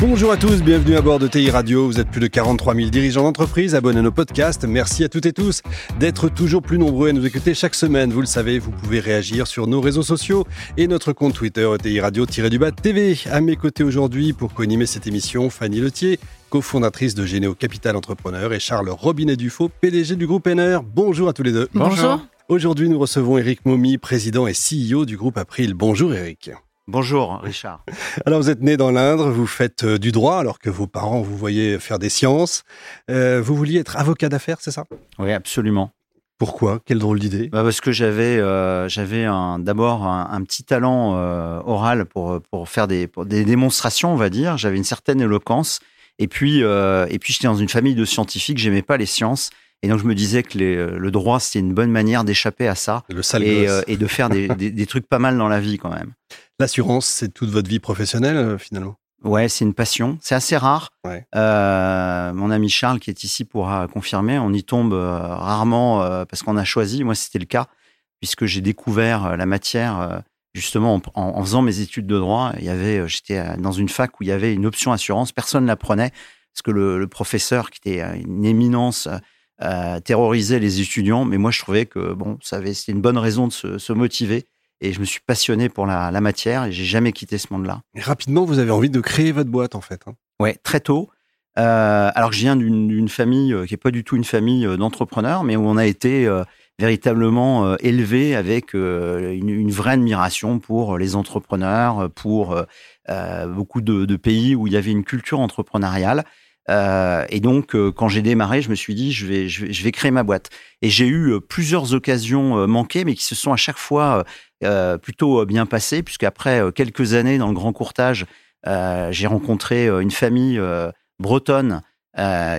Bonjour à tous, bienvenue à bord de TI Radio. Vous êtes plus de 43 000 dirigeants d'entreprise, abonnés à nos podcasts. Merci à toutes et tous d'être toujours plus nombreux à nous écouter chaque semaine. Vous le savez, vous pouvez réagir sur nos réseaux sociaux et notre compte Twitter TI Radio-du-Bas TV. À mes côtés aujourd'hui pour co-animer cette émission, Fanny Letier, cofondatrice de Généo Capital Entrepreneur et Charles Robinet-Dufaux, PDG du groupe NR. Bonjour à tous les deux. Bonjour. Aujourd'hui, nous recevons Eric Momi, président et CEO du groupe April. Bonjour Eric. Bonjour Richard. Alors vous êtes né dans l'Indre, vous faites euh, du droit alors que vos parents vous voyaient faire des sciences. Euh, vous vouliez être avocat d'affaires, c'est ça? Oui, absolument. Pourquoi? Quelle drôle d'idée bah Parce que j'avais euh, j'avais d'abord un, petit talent oral pour, pour faire des, des démonstrations, on va dire. J'avais une certaine éloquence. Et puis, et puis j'étais dans une famille de scientifiques, j'aimais pas les sciences. Et donc je me disais que le droit, c'était une bonne manière d'échapper à ça le sale et, et, de faire des, des, des, trucs pas mal dans la vie quand même. L'assurance, c'est toute votre vie professionnelle euh, finalement? Ouais, c'est une passion. C'est assez rare. Euh, mon ami Charles, qui est ici, pourra confirmer. On y tombe euh, rarement parce qu'on a choisi. Moi, c'était le cas, puisque j'ai découvert la matière justement en, faisant mes études de droit. Il y avait, j'étais dans une fac où il y avait une option assurance. Personne ne la prenait parce que le, professeur, qui était une éminence, terrorisait les étudiants. Mais moi, je trouvais que bon, c'était une bonne raison de se, se motiver et je me suis passionné pour la, matière et j'ai jamais quitté ce monde-là. Rapidement, vous avez envie de créer votre boîte en fait. Hein. Ouais, très tôt. Euh, alors que je viens d'une famille euh, qui est pas du tout une famille euh, d'entrepreneurs, mais où on a été véritablement élevé avec une, vraie admiration pour les entrepreneurs, pour beaucoup de, pays où il y avait une culture entrepreneuriale. et donc, quand j'ai démarré, je me suis dit, je vais, je vais, je vais créer ma boîte. Et j'ai eu plusieurs occasions manquées, mais qui se sont à chaque fois euh, plutôt euh, bien passé, puisqu'après euh, quelques années dans le grand courtage, j'ai rencontré une famille bretonne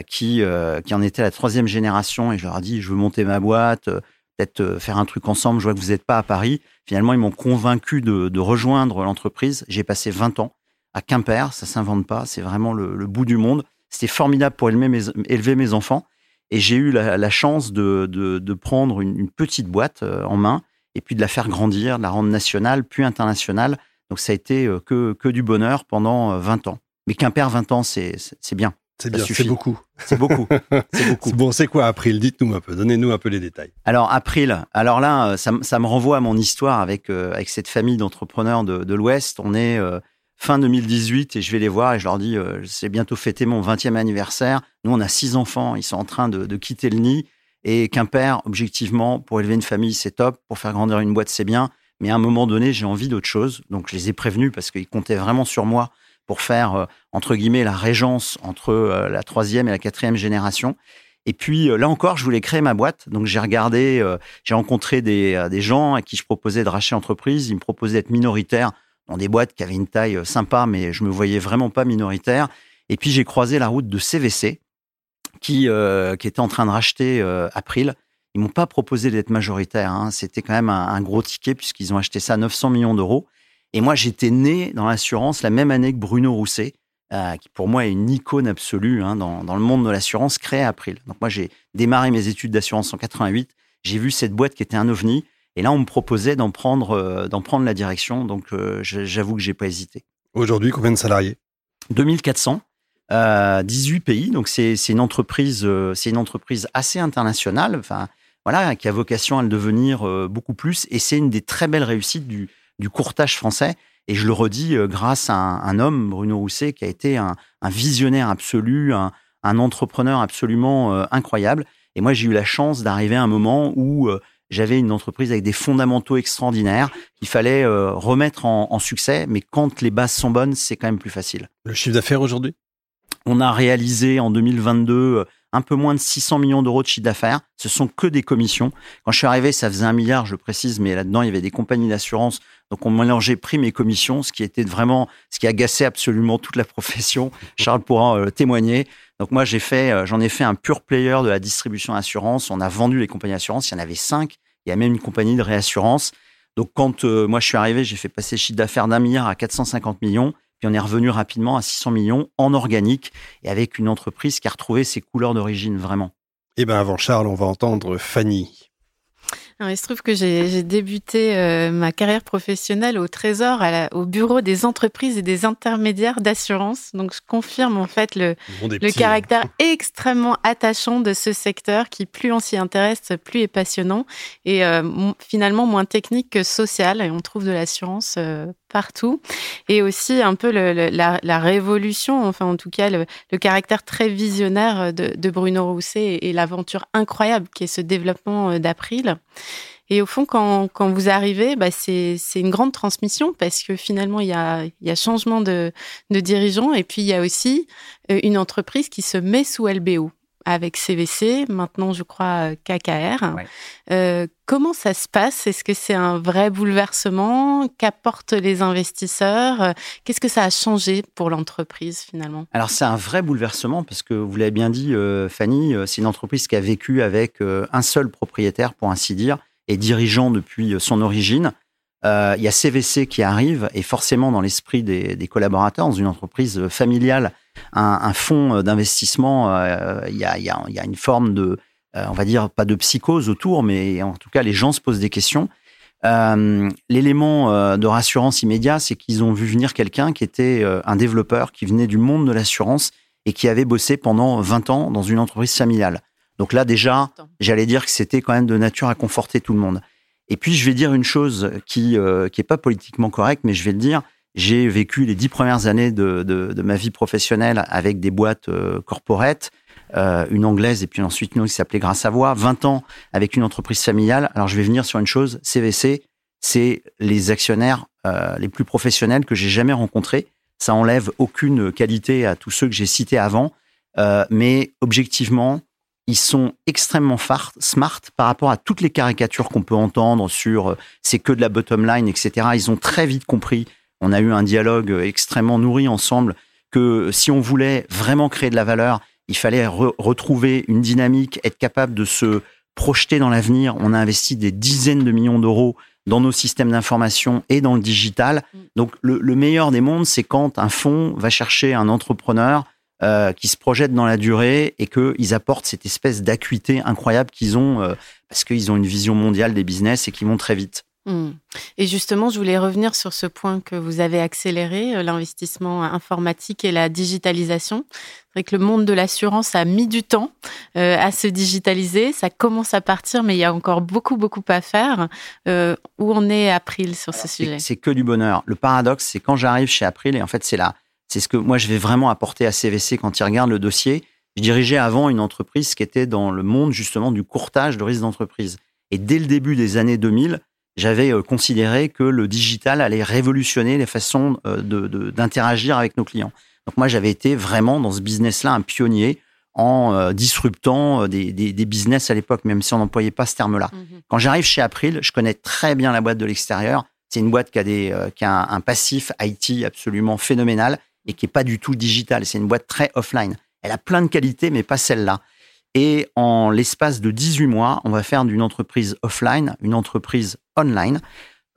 qui, qui en était la troisième génération et je leur ai dit je veux monter ma boîte, peut-être faire un truc ensemble, je vois que vous n'êtes pas à Paris. Finalement, ils m'ont convaincu de, de rejoindre l'entreprise. J'ai passé 20 ans à Quimper, ça s'invente pas, c'est vraiment le, bout du monde. C'était formidable pour élever mes, élever mes enfants. Et j'ai eu la, chance de, de, de prendre une, une, petite boîte en main et puis de la faire grandir, de la rendre nationale, puis internationale. Donc ça a été euh, que, que du bonheur pendant 20 euh, ans. Mais Quimper, 20 ans, c'est bien. C'est bien, c'est beaucoup. C'est beaucoup. c'est beaucoup. Bon, c'est quoi April? Dites-nous un peu, donnez-nous un peu les détails. Alors April, alors là, euh, ça, ça, me renvoie à mon histoire avec avec cette famille d'entrepreneurs de, de l'Ouest. On est fin 2018 et je vais les voir et je leur dis, c'est bientôt fêté mon 20e anniversaire. Nous, on a six enfants, ils sont en train de, de quitter le nid. Et Quimper, objectivement, pour élever une famille, c'est top. Pour faire grandir une boîte, c'est bien. Mais à un moment donné, j'ai envie d'autre chose. Donc, je les ai prévenus parce qu'ils comptaient vraiment sur moi pour faire, euh, entre guillemets, la régence entre euh, la troisième et la quatrième génération. Et puis, euh, là encore, je voulais créer ma boîte. Donc, j'ai regardé, j'ai rencontré des, gens à qui je proposais de racheter entreprise. Ils me proposaient d'être minoritaire dans des boîtes qui avaient une taille sympa, mais je me voyais vraiment pas minoritaire. Et puis, j'ai croisé la route de CVC, qui, euh, qui était en train de racheter euh, April. Ils m'ont pas proposé d'être majoritaire. Hein. C'était quand même un, gros ticket puisqu'ils ont acheté ça à 900 millions d'euros. Et moi, j'étais né dans l'assurance la même année que Bruno Rousset, euh, qui pour moi est une icône absolue hein, dans, dans, le monde de l'assurance, créé April. Donc moi, j'ai démarré mes études d'assurance en 88. J'ai vu cette boîte qui était un ovni. Et là, on me proposait d'en prendre, d'en prendre la direction. Donc, j'avoue que j'ai pas hésité. Aujourd'hui, combien de salariés? 2400. 18 pays. Donc c'est une entreprise, euh, c'est une entreprise assez internationale. Enfin voilà, qui a vocation à le devenir euh, beaucoup plus. Et c'est une des très belles réussites du, courtage français. Et je le redis euh, grâce à un, homme, Bruno Rousset, qui a été un, visionnaire absolu, un, entrepreneur absolument incroyable. Et moi, j'ai eu la chance d'arriver à un moment où j'avais une entreprise avec des fondamentaux extraordinaires qu'il fallait remettre en, succès. Mais quand les bases sont bonnes, c'est quand même plus facile. Le chiffre d'affaires aujourd'hui? On a réalisé en 2022 euh, un peu moins de 600 millions d'euros de chiffre d'affaires. Ce sont que des commissions. Quand je suis arrivé, ça faisait un milliard, je précise, mais là-dedans, il y avait des compagnies d'assurance. Donc, on mélangeait primes et commissions, ce qui était vraiment, ce qui agaçait absolument toute la profession. Charles pourra euh, témoigner. Donc, moi, j'ai fait, euh, j'en ai fait un pur player de la distribution assurance. On a vendu les compagnies d'assurance. Il y en avait cinq. Il y a même une compagnie de réassurance. Donc, quand moi, je suis arrivé, j'ai fait passer le chiffre d'affaires d'un milliard à 450 millions. Puis on est revenu rapidement à 600 millions en organique et avec une entreprise qui a retrouvé ses couleurs d'origine vraiment. Eh bien, avant Charles, on va entendre Fanny il se trouve que j'ai débuté euh, ma carrière professionnelle au Trésor, au bureau des entreprises et des intermédiaires d'assurance. Donc, je confirme en fait le, le hein. caractère extrêmement attachant de ce secteur qui, plus on s'y intéresse, plus est passionnant et euh, finalement moins technique que social. Et on trouve de l'assurance euh, partout. Et aussi un peu la, révolution, enfin en tout cas le, caractère très visionnaire de, Bruno Rousset et, l'aventure incroyable qui est ce développement d'April. Et au fond, quand, quand vous arrivez, bah c'est une grande transmission parce que finalement, il y a, y a changement de, de dirigeant et puis il y a aussi euh, une entreprise qui se met sous LBO avec CVC, maintenant je crois KKR. Euh, comment ça se passe? Est-ce que c'est un vrai bouleversement? Qu'apportent les investisseurs? Qu'est-ce que ça a changé pour l'entreprise finalement? Alors c'est un vrai bouleversement parce que vous l'avez bien dit euh, Fanny, c'est une entreprise qui a vécu avec un seul propriétaire pour ainsi dire et dirigeant depuis son origine. Euh, il y a CVC qui arrive et forcément dans l'esprit des, collaborateurs, dans une entreprise familiale, un, fonds d'investissement, euh, il, y a, une forme de, euh, on va dire, pas de psychose autour, mais en tout cas, les gens se posent des questions. L'élément de rassurance immédiat, c'est qu'ils ont vu venir quelqu'un qui était un développeur, qui venait du monde de l'assurance et qui avait bossé pendant 20 ans dans une entreprise familiale. Donc là, déjà, j'allais dire que c'était quand même de nature à conforter tout le monde. Et puis, je vais dire une chose qui euh, qui est pas politiquement correcte, mais je vais le dire. J'ai vécu les dix premières années de, de, ma vie professionnelle avec des boîtes euh, corporates, euh, une anglaise et puis ensuite une autre qui s'appelait Grâce à Voix, 20 ans avec une entreprise familiale. Alors, je vais venir sur une chose, CVC, c'est les actionnaires euh, les plus professionnels que j'ai jamais rencontrés. Ça enlève aucune qualité à tous ceux que j'ai cités avant, euh, mais objectivement, ils sont extrêmement smart par rapport à toutes les caricatures qu'on peut entendre sur c'est que de la bottom line, etc. Ils ont très vite compris. On a eu un dialogue extrêmement nourri ensemble que si on voulait vraiment créer de la valeur, il fallait retrouver une dynamique, être capable de se projeter dans l'avenir. On a investi des dizaines de millions d'euros dans nos systèmes d'information et dans le digital. Mm. Donc le, le meilleur des mondes, c'est quand un fonds va chercher un entrepreneur euh, qui se projettent dans la durée et qu'ils apportent cette espèce d'acuité incroyable qu'ils ont euh, parce qu'ils ont une vision mondiale des business et qui vont très vite. Hmm. Et justement, je voulais revenir sur ce point que vous avez accéléré, euh, l'investissement informatique et la digitalisation. C'est vrai que le monde de l'assurance a mis du temps à se digitaliser. Ça commence à partir, mais il y a encore beaucoup, beaucoup à faire. où on est April sur ce sujet? C'est que du bonheur. Le paradoxe, c'est quand j'arrive chez April, et en fait, c'est là c'est ce que moi je vais vraiment apporter à CVC quand ils regardent le dossier. Je dirigeais avant une entreprise qui était dans le monde justement du courtage de risque d'entreprise. Et dès le début des années 2000, j'avais euh, considéré que le digital allait révolutionner les façons euh, d'interagir avec nos clients. Donc moi, j'avais été vraiment dans ce business-là un pionnier en euh, disruptant des, business à l'époque, même si on n'employait pas ce terme-là. Mmh quand j'arrive chez April, je connais très bien la boîte de l'extérieur. C'est une boîte qui a, des, qui a un, un, passif IT absolument phénoménal et qui est pas du tout digital. C'est une boîte très offline. Elle a plein de qualités, mais pas celle-là. Et en l'espace de 18 mois, on va faire d'une entreprise offline une entreprise online.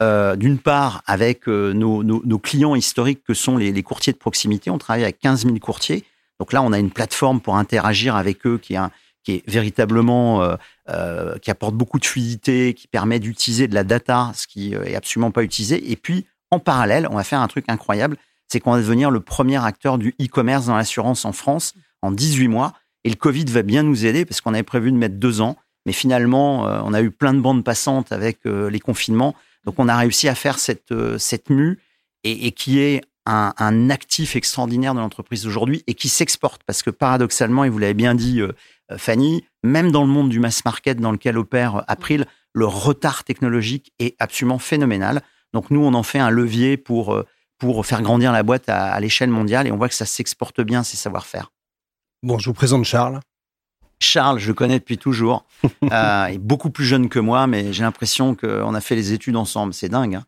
Euh, d'une part, avec euh, nos, clients historiques que sont les, courtiers de proximité. On travaille avec 15 000 courtiers. Donc là, on a une plateforme pour interagir avec eux qui est, véritablement, euh qui apporte beaucoup de fluidité, qui permet d'utiliser de la data, ce qui est absolument pas utilisé. Et puis, en parallèle, on va faire un truc incroyable c'est qu'on va devenir le premier acteur du e-commerce dans l'assurance en France en 18 mois. Et le Covid va bien nous aider parce qu'on avait prévu de mettre deux ans. Mais finalement, euh, on a eu plein de bandes passantes avec euh, les confinements. Donc, on a réussi à faire cette, euh, cette mue et, qui est un, actif extraordinaire de l'entreprise aujourd'hui et qui s'exporte. Parce que paradoxalement, et vous l'avez bien dit, Fanny, même dans le monde du mass market dans lequel opère April, le retard technologique est absolument phénoménal. Donc, nous, on en fait un levier pour pour faire grandir la boîte à, l'échelle mondiale et on voit que ça s'exporte bien, ces savoir-faire. Bon, je vous présente Charles. Charles, je le connais depuis toujours. euh, il est beaucoup plus jeune que moi, mais j'ai l'impression qu'on a fait les études ensemble. C'est dingue. Hein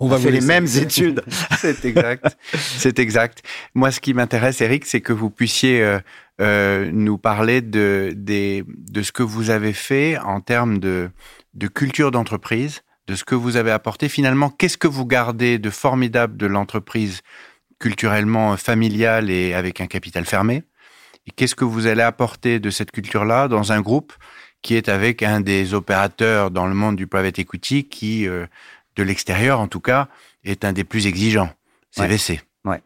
on, va fait les mêmes études. C'est exact. C'est exact. Moi, ce qui m'intéresse, Eric, c'est que vous puissiez euh, euh, nous parler de, de ce que vous avez fait en termes de, de culture d'entreprise, de ce que vous avez apporté. Finalement, qu'est-ce que vous gardez de formidable de l'entreprise culturellement familiale et avec un capital fermé? Et qu'est-ce que vous allez apporter de cette culture-là dans un groupe qui est avec un des opérateurs dans le monde du private equity qui, euh, de l'extérieur en tout cas, est un des plus exigeants, CVC. Ouais.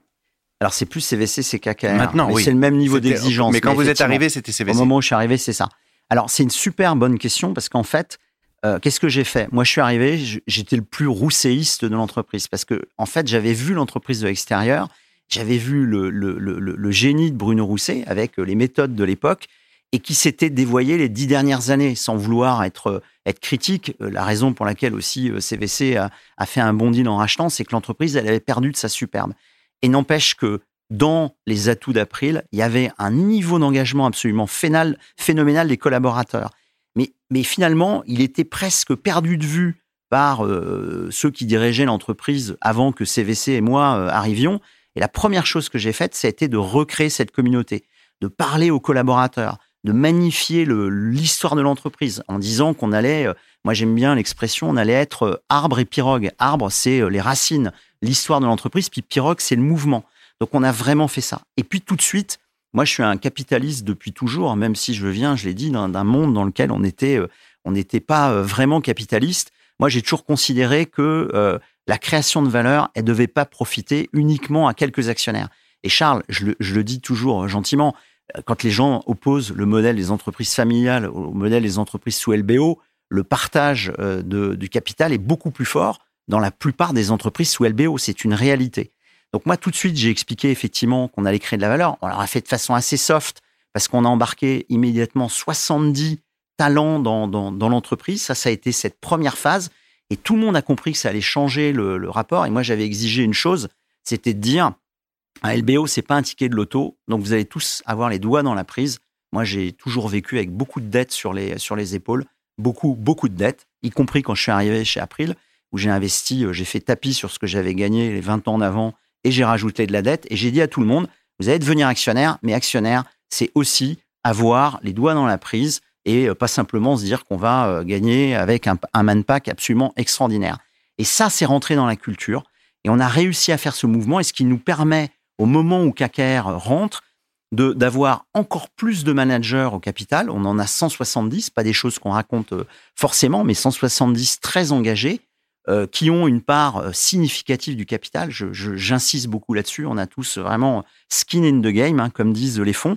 Alors c'est plus CVC, c'est KKR. Maintenant, oui. C'est le même niveau d'exigence. Mais quand vous êtes arrivé, c'était CVC. Au moment où je suis arrivé, c'est ça. Alors c'est une super bonne question parce qu'en fait, euh, qu'est-ce que j'ai fait? Moi, je suis arrivé, j'étais le plus rousséiste de l'entreprise parce que, en fait, j'avais vu l'entreprise de l'extérieur, j'avais vu le, génie de Bruno Rousset avec les méthodes de l'époque et qui s'était dévoyé les dix dernières années, sans vouloir être, être critique. Euh, la raison pour laquelle aussi CVC euh, a, a fait un bon deal en rachetant, c'est que l'entreprise, elle avait perdu de sa superbe. Et n'empêche que dans les atouts d'April, il y avait un niveau d'engagement absolument phénoménal des collaborateurs. Mais, finalement, il était presque perdu de vue par euh, ceux qui dirigeaient l'entreprise avant que CVC et moi euh, arrivions. Et la première chose que j'ai faite, ça a été de recréer cette communauté, de parler aux collaborateurs, de magnifier l'histoire de l'entreprise en disant qu'on allait, euh, moi j'aime bien l'expression, on allait être arbre et pirogue. Arbre, c'est les racines, l'histoire de l'entreprise, puis pirogue, c'est le mouvement. Donc on a vraiment fait ça. Et puis tout de suite, moi, je suis un capitaliste depuis toujours, même si je viens, je l'ai dit, d'un monde dans lequel on était, euh, on n'était pas euh, vraiment capitaliste. Moi, j'ai toujours considéré que euh, la création de valeur, elle devait pas profiter uniquement à quelques actionnaires. Et Charles, je le, dis toujours gentiment, quand les gens opposent le modèle des entreprises familiales au modèle des entreprises sous LBO, le partage de, du capital est beaucoup plus fort dans la plupart des entreprises sous LBO. C'est une réalité. Donc moi, tout de suite, j'ai expliqué effectivement qu'on allait créer de la valeur. On l'a fait de façon assez soft parce qu'on a embarqué immédiatement 70 talents dans, dans, l'entreprise. Ça, ça a été cette première phase. Et tout le monde a compris que ça allait changer le, rapport. Et moi, j'avais exigé une chose, c'était de dire, un LBO, c'est pas un ticket de loto. Donc, vous allez tous avoir les doigts dans la prise. Moi, j'ai toujours vécu avec beaucoup de dettes sur les, sur les épaules. Beaucoup, beaucoup de dettes, y compris quand je suis arrivé chez April, où j'ai investi, euh, j'ai fait tapis sur ce que j'avais gagné les 20 ans en avant et j'ai rajouté de la dette et j'ai dit à tout le monde, vous allez devenir actionnaire, mais actionnaire, c'est aussi avoir les doigts dans la prise et euh, pas simplement se dire qu'on va euh, gagner avec un, un manpack absolument extraordinaire. Et ça, c'est rentré dans la culture et on a réussi à faire ce mouvement et ce qui nous permet, au moment où KKR rentre, d'avoir encore plus de managers au capital. On en a 170, pas des choses qu'on raconte euh, forcément, mais 170 très engagés qui ont une part significative du capital. J'insiste beaucoup là-dessus. On a tous vraiment skin in the game, hein, comme disent les fonds.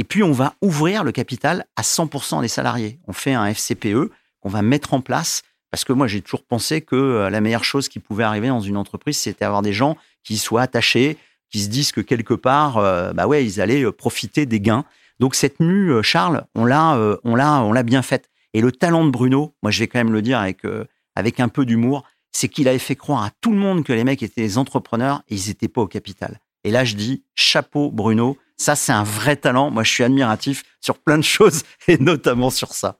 Et puis, on va ouvrir le capital à 100% des salariés. On fait un FCPE qu'on va mettre en place parce que moi, j'ai toujours pensé que euh, la meilleure chose qui pouvait arriver dans une entreprise, c'était avoir des gens qui soient attachés, qui se disent que quelque part, bah ouais, ils allaient profiter des gains. Donc cette mue, Charles, on l'a, on l'a, on l'a bien faite. Et le talent de Bruno, moi, je vais quand même le dire avec avec un peu d'humour, c'est qu'il avait fait croire à tout le monde que les mecs étaient des entrepreneurs et ils n'étaient pas au capital. Et là, je dis chapeau Bruno, ça c'est un vrai talent. Moi, je suis admiratif sur plein de choses et notamment sur ça.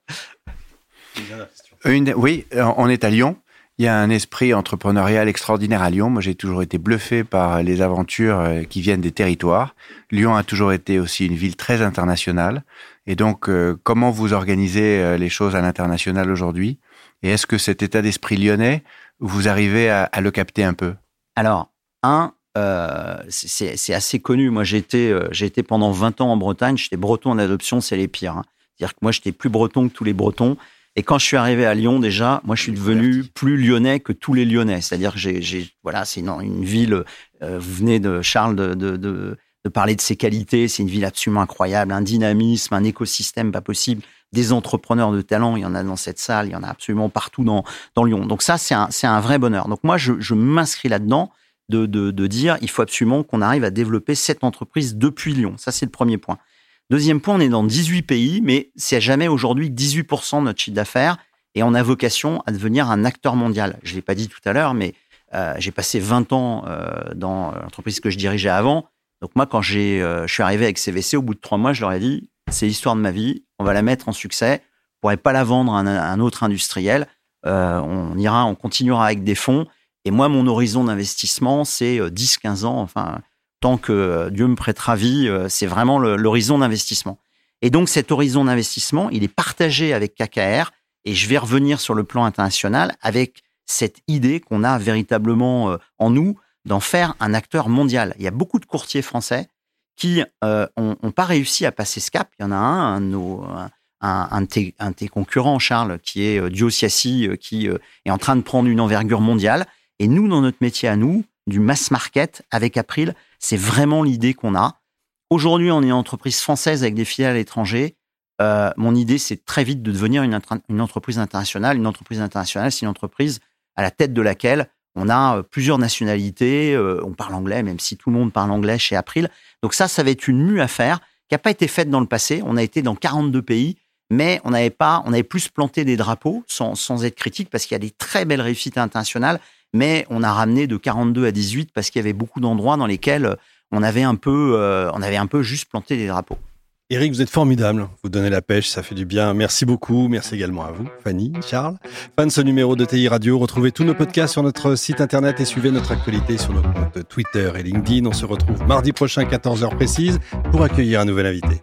oui, on est à Lyon. Il y a un esprit entrepreneurial extraordinaire à Lyon. Moi, j'ai toujours été bluffé par les aventures euh, qui viennent des territoires. Lyon a toujours été aussi une ville très internationale. Et donc, euh, comment vous organisez euh, les choses à l'international aujourd'hui? Et est-ce que cet état d'esprit lyonnais, vous arrivez à, le capter un peu? Alors, un, euh, c'est assez connu. Moi, j'ai été, euh, été pendant 20 ans en Bretagne. J'étais breton en adoption, c'est les pires. Hein. C'est-à-dire que moi, j'étais plus breton que tous les bretons. Et quand je suis arrivé à Lyon, déjà, moi, je suis devenu plus lyonnais que tous les lyonnais. C'est-à-dire que j'ai, voilà, c'est une, une, ville. Euh, vous venez de Charles de, de, de, de parler de ses qualités. C'est une ville absolument incroyable, un dynamisme, un écosystème pas possible des entrepreneurs de talent. Il y en a dans cette salle, il y en a absolument partout dans, dans Lyon. Donc ça, c'est un, un vrai bonheur. Donc moi, je, je m'inscris là-dedans de, dire, il faut absolument qu'on arrive à développer cette entreprise depuis Lyon. Ça, c'est le premier point. Deuxième point, on est dans 18 pays, mais c'est jamais aujourd'hui 18% de notre chiffre d'affaires et on a vocation à devenir un acteur mondial. Je l'ai pas dit tout à l'heure, mais euh, j'ai passé 20 ans euh, dans l'entreprise que je dirigeais avant. Donc moi, quand j'ai, euh, je suis arrivé avec CVC, au bout de trois mois, je leur ai dit, c'est l'histoire de ma vie, on va la mettre en succès. On pourrait pas la vendre à un, autre industriel. On ira, on continuera avec des fonds. Et moi, mon horizon d'investissement, c'est 10-15 euh, ans. Enfin, tant que euh, Dieu me prêtera vie, c'est vraiment l'horizon d'investissement. Et donc, cet horizon d'investissement, il est partagé avec KKR. Et je vais revenir sur le plan international avec cette idée qu'on a véritablement en nous d'en faire un acteur mondial. Il y a beaucoup de courtiers français qui n'ont pas réussi à passer ce cap. Il y en a un, un de nos, un, un, de tes, concurrents, Charles, qui est euh, Diosiassi, euh, qui euh, est en train de prendre une envergure mondiale. Et nous, dans notre métier à nous, du mass market avec April, c'est vraiment l'idée qu'on a. Aujourd'hui, on est une entreprise française avec des filiales à l'étranger. mon idée, c'est très vite de devenir une, entreprise internationale. Une entreprise internationale, c'est une entreprise à la tête de laquelle on a plusieurs nationalités. on parle anglais, même si tout le monde parle anglais chez April. Donc ça, ça va être une mue à faire qui n'a pas été faite dans le passé. On a été dans 42 pays mais on n'avait pas, on avait plus planté des drapeaux sans, sans être critique parce qu'il y a des très belles réussites internationales, mais on a ramené de 42 à 18 parce qu'il y avait beaucoup d'endroits dans lesquels on avait un peu, euh, on avait juste planté des drapeaux. Eric, vous êtes formidable. Vous donnez la pêche, ça fait du bien. Merci beaucoup. Merci également à vous, Fanny, Charles. Fin de ce numéro de TI Radio. Retrouvez tous nos podcasts sur notre site internet et suivez notre actualité sur nos comptes Twitter et LinkedIn. On se retrouve mardi prochain, 14h précise, pour accueillir un nouvel invité.